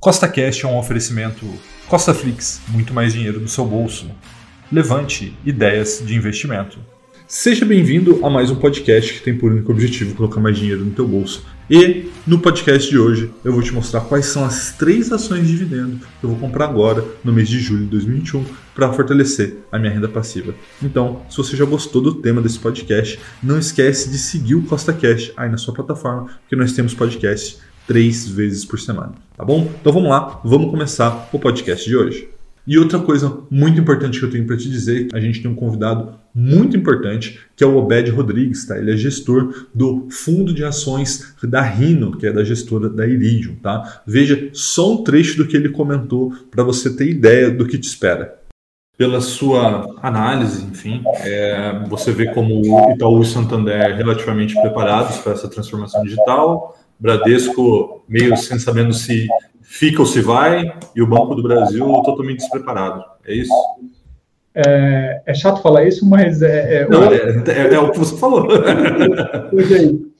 Costa Cash é um oferecimento Costa Flix, muito mais dinheiro do seu bolso. Levante ideias de investimento. Seja bem-vindo a mais um podcast que tem por único objetivo colocar mais dinheiro no teu bolso. E no podcast de hoje eu vou te mostrar quais são as três ações de dividendo que eu vou comprar agora no mês de julho de 2021 para fortalecer a minha renda passiva. Então, se você já gostou do tema desse podcast, não esquece de seguir o Costa Cash aí na sua plataforma, porque nós temos podcast três vezes por semana, tá bom? Então vamos lá, vamos começar o podcast de hoje. E outra coisa muito importante que eu tenho para te dizer, a gente tem um convidado muito importante, que é o Obed Rodrigues, tá? Ele é gestor do fundo de ações da Rino, que é da gestora da Iridium, tá? Veja só um trecho do que ele comentou para você ter ideia do que te espera. Pela sua análise, enfim, é, você vê como o Itaú e Santander relativamente preparados para essa transformação digital, Bradesco meio sem sabendo se fica ou se vai, e o Banco do Brasil totalmente despreparado. É isso? É, é chato falar isso, mas é. é Não, é, é, é, o que você falou.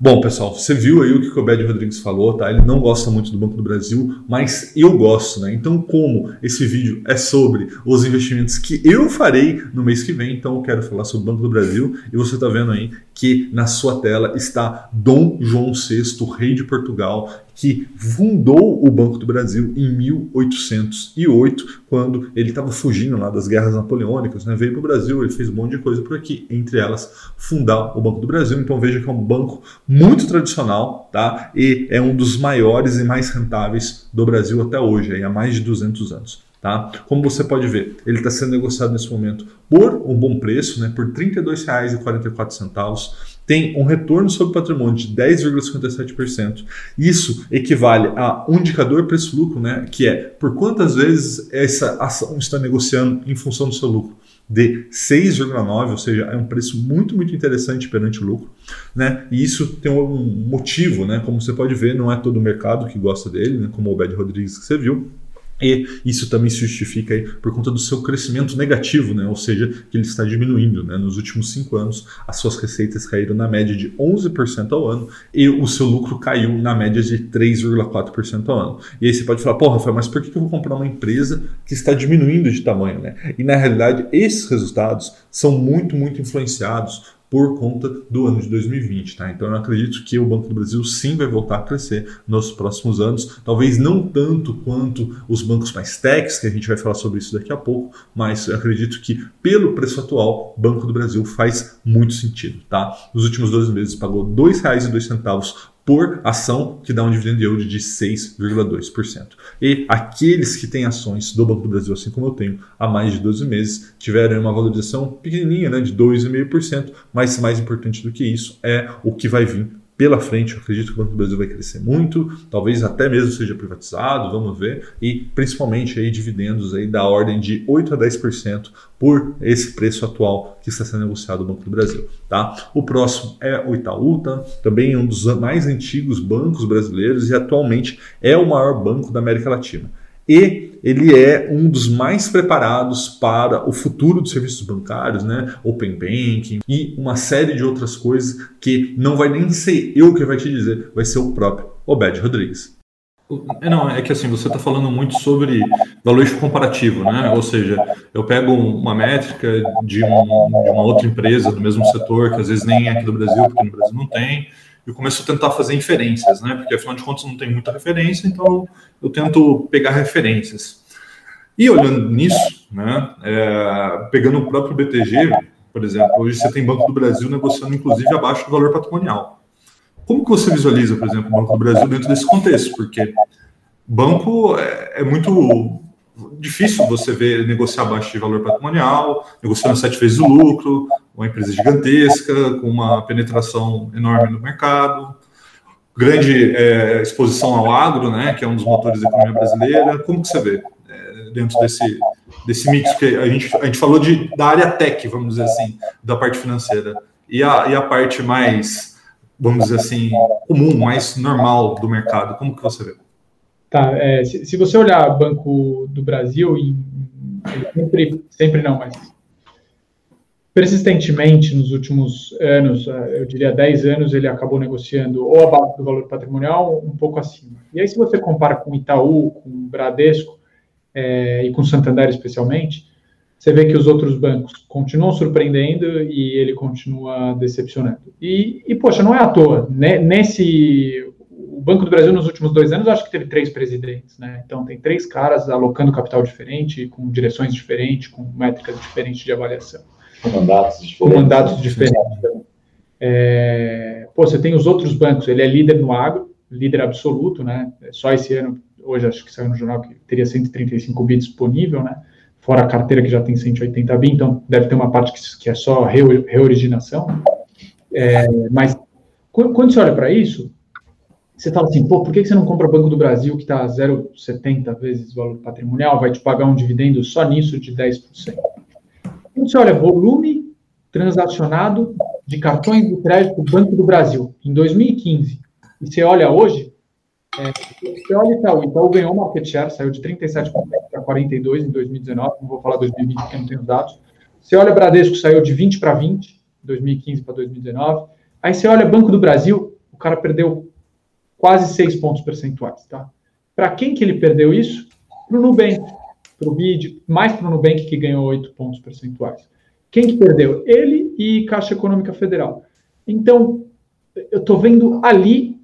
Bom, pessoal, você viu aí o que o Obed Rodrigues falou, tá? Ele não gosta muito do Banco do Brasil, mas eu gosto, né? Então, como esse vídeo é sobre os investimentos que eu farei no mês que vem, então eu quero falar sobre o Banco do Brasil e você está vendo aí que na sua tela está Dom João VI, rei de Portugal, que fundou o Banco do Brasil em 1808, quando ele estava fugindo lá das guerras napoleônicas, né? veio para o Brasil, ele fez um monte de coisa por aqui, entre elas fundar o Banco do Brasil. Então veja que é um banco muito tradicional, tá? E é um dos maiores e mais rentáveis do Brasil até hoje, aí, há mais de 200 anos. Tá? Como você pode ver, ele está sendo negociado nesse momento por um bom preço, né, por R$ 32,44. Tem um retorno sobre patrimônio de 10,57%. Isso equivale a um indicador preço-lucro, né, que é por quantas vezes essa ação está negociando em função do seu lucro de 6,9, ou seja, é um preço muito, muito interessante perante o lucro, né? E isso tem um motivo, né? Como você pode ver, não é todo o mercado que gosta dele, né? Como o Bed Rodrigues que você viu, e isso também se justifica aí por conta do seu crescimento negativo, né? ou seja, que ele está diminuindo. Né? Nos últimos cinco anos, as suas receitas caíram na média de 11% ao ano e o seu lucro caiu na média de 3,4% ao ano. E aí você pode falar, porra, Rafael, mas por que eu vou comprar uma empresa que está diminuindo de tamanho? Né? E na realidade, esses resultados são muito, muito influenciados por conta do ano de 2020. Tá? Então eu acredito que o Banco do Brasil sim vai voltar a crescer nos próximos anos, talvez não tanto quanto os bancos mais techs, que a gente vai falar sobre isso daqui a pouco, mas eu acredito que pelo preço atual, o Banco do Brasil faz muito sentido. Tá? Nos últimos 12 meses pagou R$ 2,02 por ação, que dá um dividend yield de 6,2%. E aqueles que têm ações do Banco do Brasil, assim como eu tenho, há mais de 12 meses, tiveram uma valorização pequenininha, né, de 2,5%, mas mais importante do que isso é o que vai vir pela frente. Eu acredito que o Banco do Brasil vai crescer muito, talvez até mesmo seja privatizado, vamos ver, e principalmente aí dividendos aí da ordem de 8 a 10% por esse preço atual que está sendo negociado no Banco do Brasil. Tá? O próximo é o Itaú, tá? também um dos mais antigos bancos brasileiros e atualmente é o maior banco da América Latina e ele é um dos mais preparados para o futuro dos serviços bancários, né? Open Banking e uma série de outras coisas que não vai nem ser eu que vai te dizer, vai ser o próprio Obed Rodrigues. É, não, é que assim, você está falando muito sobre valuation comparativo, né? Ou seja, eu pego uma métrica de, um, de uma outra empresa do mesmo setor, que às vezes nem é aqui do Brasil, porque no Brasil não tem, eu começo a tentar fazer inferências, né? Porque afinal de contas não tem muita referência, então eu tento pegar referências. E olhando nisso, né, é, pegando o próprio BTG, por exemplo, hoje você tem Banco do Brasil negociando inclusive abaixo do valor patrimonial. Como que você visualiza, por exemplo, o Banco do Brasil dentro desse contexto? Porque banco é, é muito difícil você ver negociar abaixo de valor patrimonial, negociando sete vezes o lucro, uma empresa gigantesca, com uma penetração enorme no mercado, grande é, exposição ao agro, né, que é um dos motores da economia brasileira. Como que você vê é, dentro desse, desse mix que a gente, a gente falou de, da área tech, vamos dizer assim, da parte financeira, e a, e a parte mais, vamos dizer assim, comum, mais normal do mercado, como que você vê? Tá, é, se, se, você olhar Banco do Brasil, em, sempre, sempre não, mas persistentemente nos últimos anos, eh, eu diria 10 anos, ele acabou negociando ou abaixo do valor patrimonial, um pouco acima. E aí, se você compara com Itaú, com Bradesco é, e com Santander especialmente, você vê que os outros bancos continuam surpreendendo e ele continua decepcionando. E, e poxa, não é à toa. Né? Nesse, o Banco do Brasil nos últimos dois anos, acho que teve três presidentes, né? Então tem três caras alocando capital diferente, com direções diferentes, com métricas diferentes de avaliação. Mandatos diferentes. Mandatos diferentes. É, pô, você tem os outros bancos, ele é líder no agro, líder absoluto, né? Só esse ano, hoje acho que saiu no jornal que teria 135 bi disponível, né? fora a carteira que já tem 180 bi, então deve ter uma parte que, que é só reoriginação. É, mas quando, quando, você olha para isso, você fala assim, pô, por que você não compra o Banco do Brasil, que está 0,70 vezes o valor patrimonial, vai te pagar um dividendo só nisso de 10%? Quando você olha volume transacionado de cartões de crédito do Banco do Brasil em 2015, e você olha hoje, é, você olha Itaú, Itaú ganhou market share, saiu de 37% para 42% em 2019, não vou falar 2020 porque não tenho dados. Você olha Bradesco, saiu de 20 para 20, 2015 para 2019. Aí você olha Banco do Brasil, o cara perdeu quase 6 pontos percentuais, tá? Para quem que ele perdeu isso? Para o Nubank, para o BID, mais para o Nubank que ganhou 8 pontos percentuais. Quem que perdeu? Ele e Caixa Econômica Federal. Então, eu estou vendo ali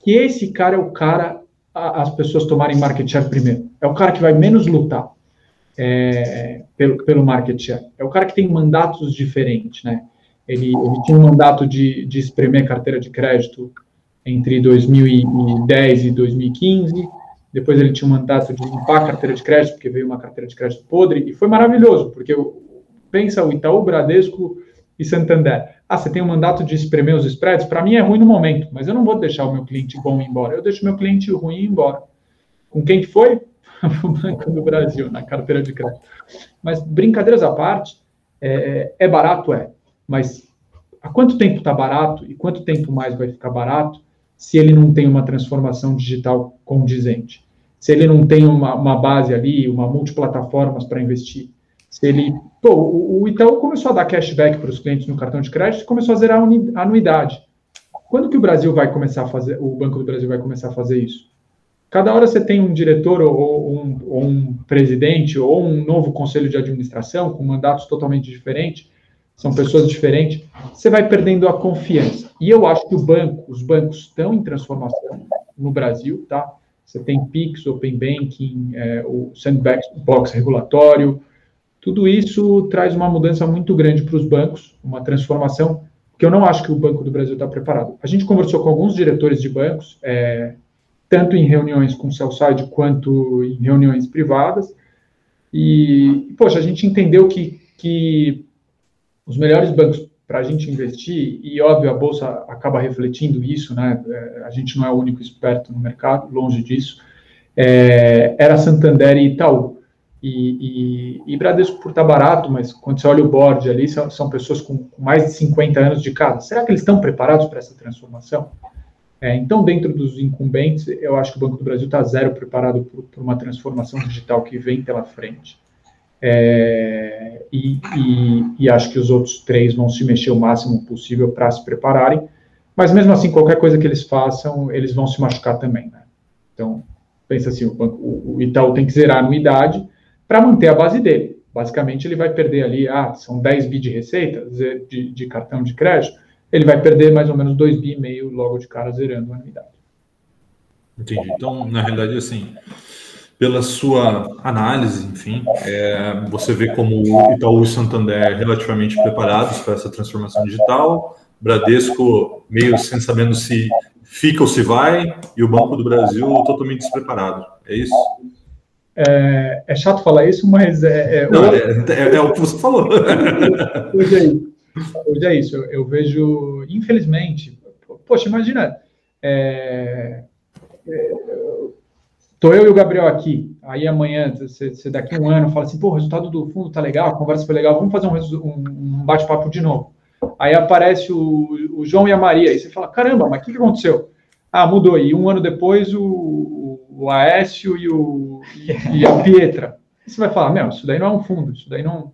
que esse cara é o cara a, as pessoas tomarem market share primeiro. É o cara que vai menos lutar é, pelo, pelo market share. É o cara que tem mandatos diferentes, né? Ele, ele tinha um mandato de, de espremer carteira de crédito entre 2010 e 2015. Depois ele tinha um mandato de limpar a carteira de crédito, porque veio uma carteira de crédito podre, e foi maravilhoso, porque pensa o Itaú, Bradesco e Santander. Ah, você tem um mandato de espremer os spreads? Para mim é ruim no momento, mas eu não vou deixar o meu cliente bom ir embora. Eu deixo meu cliente ruim ir embora. Com quem que foi? o Banco do Brasil, na carteira de crédito. Mas, brincadeiras à parte, é, é barato? É. Mas há quanto tempo está barato e quanto tempo mais vai ficar barato se ele não tem uma transformação digital condizente? Se ele não tem uma, uma base ali, uma multiplataformas para investir? Se ele. Pô, o, o Itaú começou a dar cashback para os clientes no cartão de crédito e começou a zerar a anuidade. Quando que o Brasil vai começar a fazer, o Banco do Brasil vai começar a fazer isso? Cada hora você tem um diretor ou um, ou um presidente ou um novo conselho de administração com mandatos totalmente diferentes, são pessoas diferentes, você vai perdendo a confiança. E eu acho que o banco, os bancos estão em transformação no Brasil, tá? Você tem Pix, Open Banking, é, o sandbox regulatório, tudo isso traz uma mudança muito grande para os bancos, uma transformação que eu não acho que o Banco do Brasil está preparado. A gente conversou com alguns diretores de bancos, é, tanto em reuniões com o Cellside quanto em reuniões privadas, e, poxa, a gente entendeu que, que os melhores bancos para a gente investir, e óbvio, a Bolsa acaba refletindo isso, né? É, a gente não é o único esperto no mercado, longe disso, é, era Santander e Itaú. E, e, e, Bradesco por estar tá barato, mas quando você olha o board ali, são, são pessoas com, mais de 50 anos de casa. Será que eles estão preparados para essa transformação? É, então, dentro dos incumbentes, eu acho que o Banco do Brasil está zero preparado por, uma transformação digital que vem pela frente. É, e, e, acho que os outros três vão se mexer o máximo possível para se prepararem. Mas mesmo assim, qualquer coisa que eles façam, eles vão se machucar também. Né? Então, pensa assim, o, banco, o Itaú tem que zerar a anuidade, para manter a base dele. Basicamente, ele vai perder ali, ah, são 10 bi de receita de, de cartão de crédito, ele vai perder mais ou menos 2 bi e meio logo de cara zerando a anuidade. Entendi. Então, na realidade, assim, pela sua análise, enfim, é, você vê como o Itaú e Santander relativamente preparados para essa transformação digital, Bradesco meio sem sabendo se fica ou se vai, e o Banco do Brasil totalmente despreparado. É isso? É, é, chato falar isso, mas é. É, Não, é, é, é, o que você falou. hoje é isso. Hoje é isso. Eu, eu vejo, infelizmente, poxa, imagina. É, tô eu e o Gabriel aqui. Aí amanhã, você, daqui um ano fala assim, pô, o resultado do fundo tá legal, a conversa foi legal, vamos fazer um, um bate-papo de novo. Aí aparece o, o, João e a Maria, e você fala, caramba, mas o que, que aconteceu? Ah, mudou. E um ano depois o, o Aécio e, o, e a Pietra. você vai falar, meu, isso daí não é um fundo, isso daí não.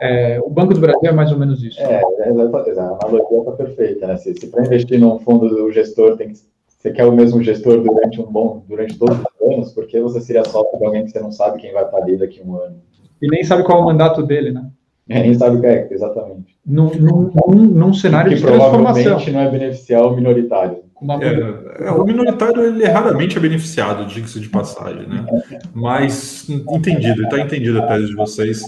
É, o Banco do Brasil é mais ou menos isso. É, é a analogia está perfeita, né? Se, se para investir num fundo o gestor tem que você quer o mesmo gestor durante um bom, durante todos os anos, porque você seria sócio de alguém que você não sabe quem vai estar ali daqui a um ano. E nem sabe qual é o mandato dele, né? É, nem sabe o que é, exatamente. Num, num, num, num cenário que de transformação. provavelmente não é beneficiar o minoritário. É, é, o minoritário ele raramente é beneficiado, diga-se de passagem, né? Mas entendido, está entendido a tese de vocês.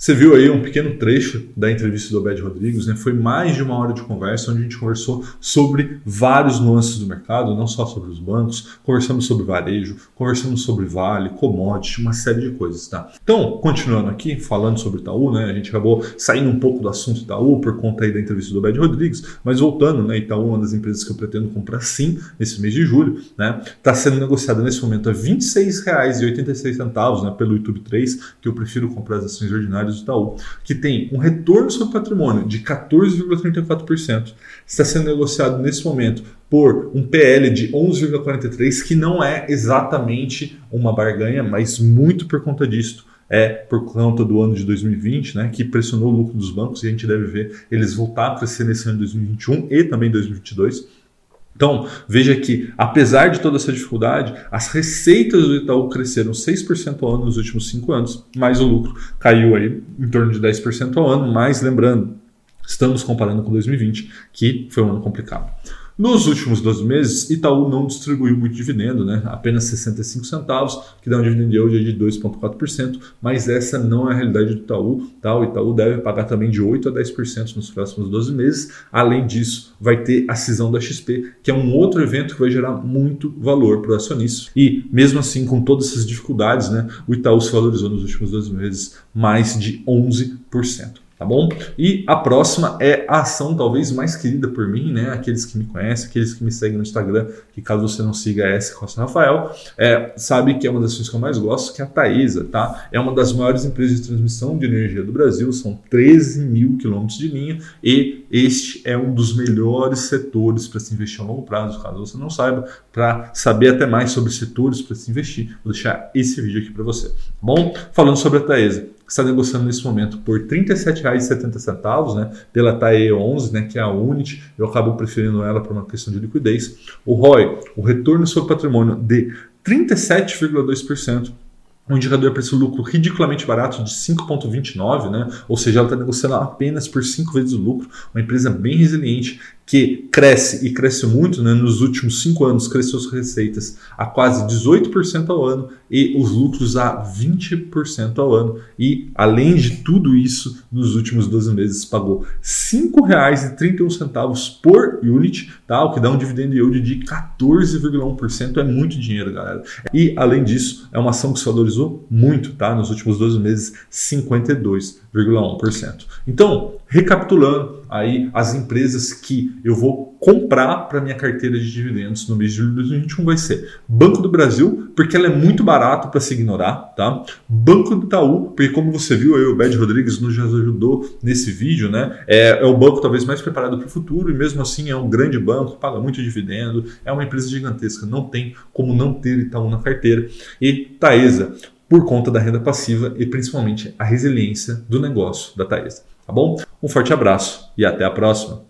Você viu aí um pequeno trecho da entrevista do Obed Rodrigues, né? Foi mais de uma hora de conversa onde a gente conversou sobre vários nuances do mercado, não só sobre os bancos, conversamos sobre varejo, conversamos sobre vale, commodity, uma série de coisas, tá? Então, continuando aqui, falando sobre Itaú, né? A gente acabou saindo um pouco do assunto Itaú por conta aí da entrevista do Obed Rodrigues, mas voltando, né? Itaú é uma das empresas que eu pretendo comprar sim nesse mês de julho, né? Está sendo negociada nesse momento a R$ 26,86, né? Pelo YouTube 3, que eu prefiro comprar as ações ordinárias do Itaú, que tem um retorno sobre patrimônio de 14,34%, está sendo negociado nesse momento por um PL de 11,43, que não é exatamente uma barganha, mas muito por conta disto é por conta do ano de 2020, né, que pressionou o lucro dos bancos e a gente deve ver eles voltar a crescer nesse ano de 2021 e também 2022. Então, veja que, apesar de toda essa dificuldade, as receitas do Itaú cresceram 6% ao ano nos últimos 5 anos, mas o lucro caiu aí em torno de 10% ao ano, mas lembrando, estamos comparando com 2020, que foi um ano complicado. Nos últimos 12 meses, Itaú não distribuiu muito dividendo, né? apenas 65 centavos, que dá um dividend yield de 2,4%, mas essa não é a realidade do Itaú. Tá? O Itaú deve pagar também de 8% a 10% nos próximos 12 meses. Além disso, vai ter a cisão da XP, que é um outro evento que vai gerar muito valor para o acionista. E mesmo assim, com todas essas dificuldades, né, o Itaú se valorizou nos últimos 12 meses mais de 11% tá bom? E a próxima é a ação talvez mais querida por mim, né? Aqueles que me conhecem, aqueles que me seguem no Instagram, que caso você não siga é S Costa Rafael, é, sabe que é uma das ações que eu mais gosto, que é a Taesa, tá? É uma das maiores empresas de transmissão de energia do Brasil, são 13 mil quilômetros de linha e este é um dos melhores setores para se investir a longo prazo, caso você não saiba, para saber até mais sobre setores para se investir, vou deixar esse vídeo aqui para você, tá bom? Falando sobre a Taesa que está negociando nesse momento por R$ 37,70, né, pela TAE 11, né, que é a Unity. Eu acabo preferindo ela para uma questão de liquidez. O ROI, o retorno sobre patrimônio de 37,2%. Um indicador preço-lucro ridiculamente barato de 5,29, né? ou seja, ela está negociando apenas por 5 vezes o lucro. Uma empresa bem resiliente que cresce e cresce muito, né? nos últimos cinco anos cresceu suas receitas a quase 18% ao ano e os lucros a 20% ao ano. E além de tudo isso, nos últimos 12 meses pagou R$ 5,31 por unit, tá? o que dá um dividend yield de 14,1%. É muito dinheiro, galera. E além disso, é uma ação que se valorizou muito tá? nos últimos 12 meses, 52,1%. Então, recapitulando aí as empresas que eu vou comprar para minha carteira de dividendos no mês de julho de 2021 vai ser Banco do Brasil, porque ela é muito barato para se ignorar, tá? Banco do Itaú, porque como você viu, eu, o Bad Rodrigues nos ajudou nesse vídeo, né? É, é o banco talvez mais preparado para o futuro e mesmo assim é um grande banco, paga muito dividendo, é uma empresa gigantesca, não tem como não ter Itaú na carteira. E Taesa, por conta da renda passiva e principalmente a resiliência do negócio da Taesa. Tá bom? Um forte abraço e até a próxima.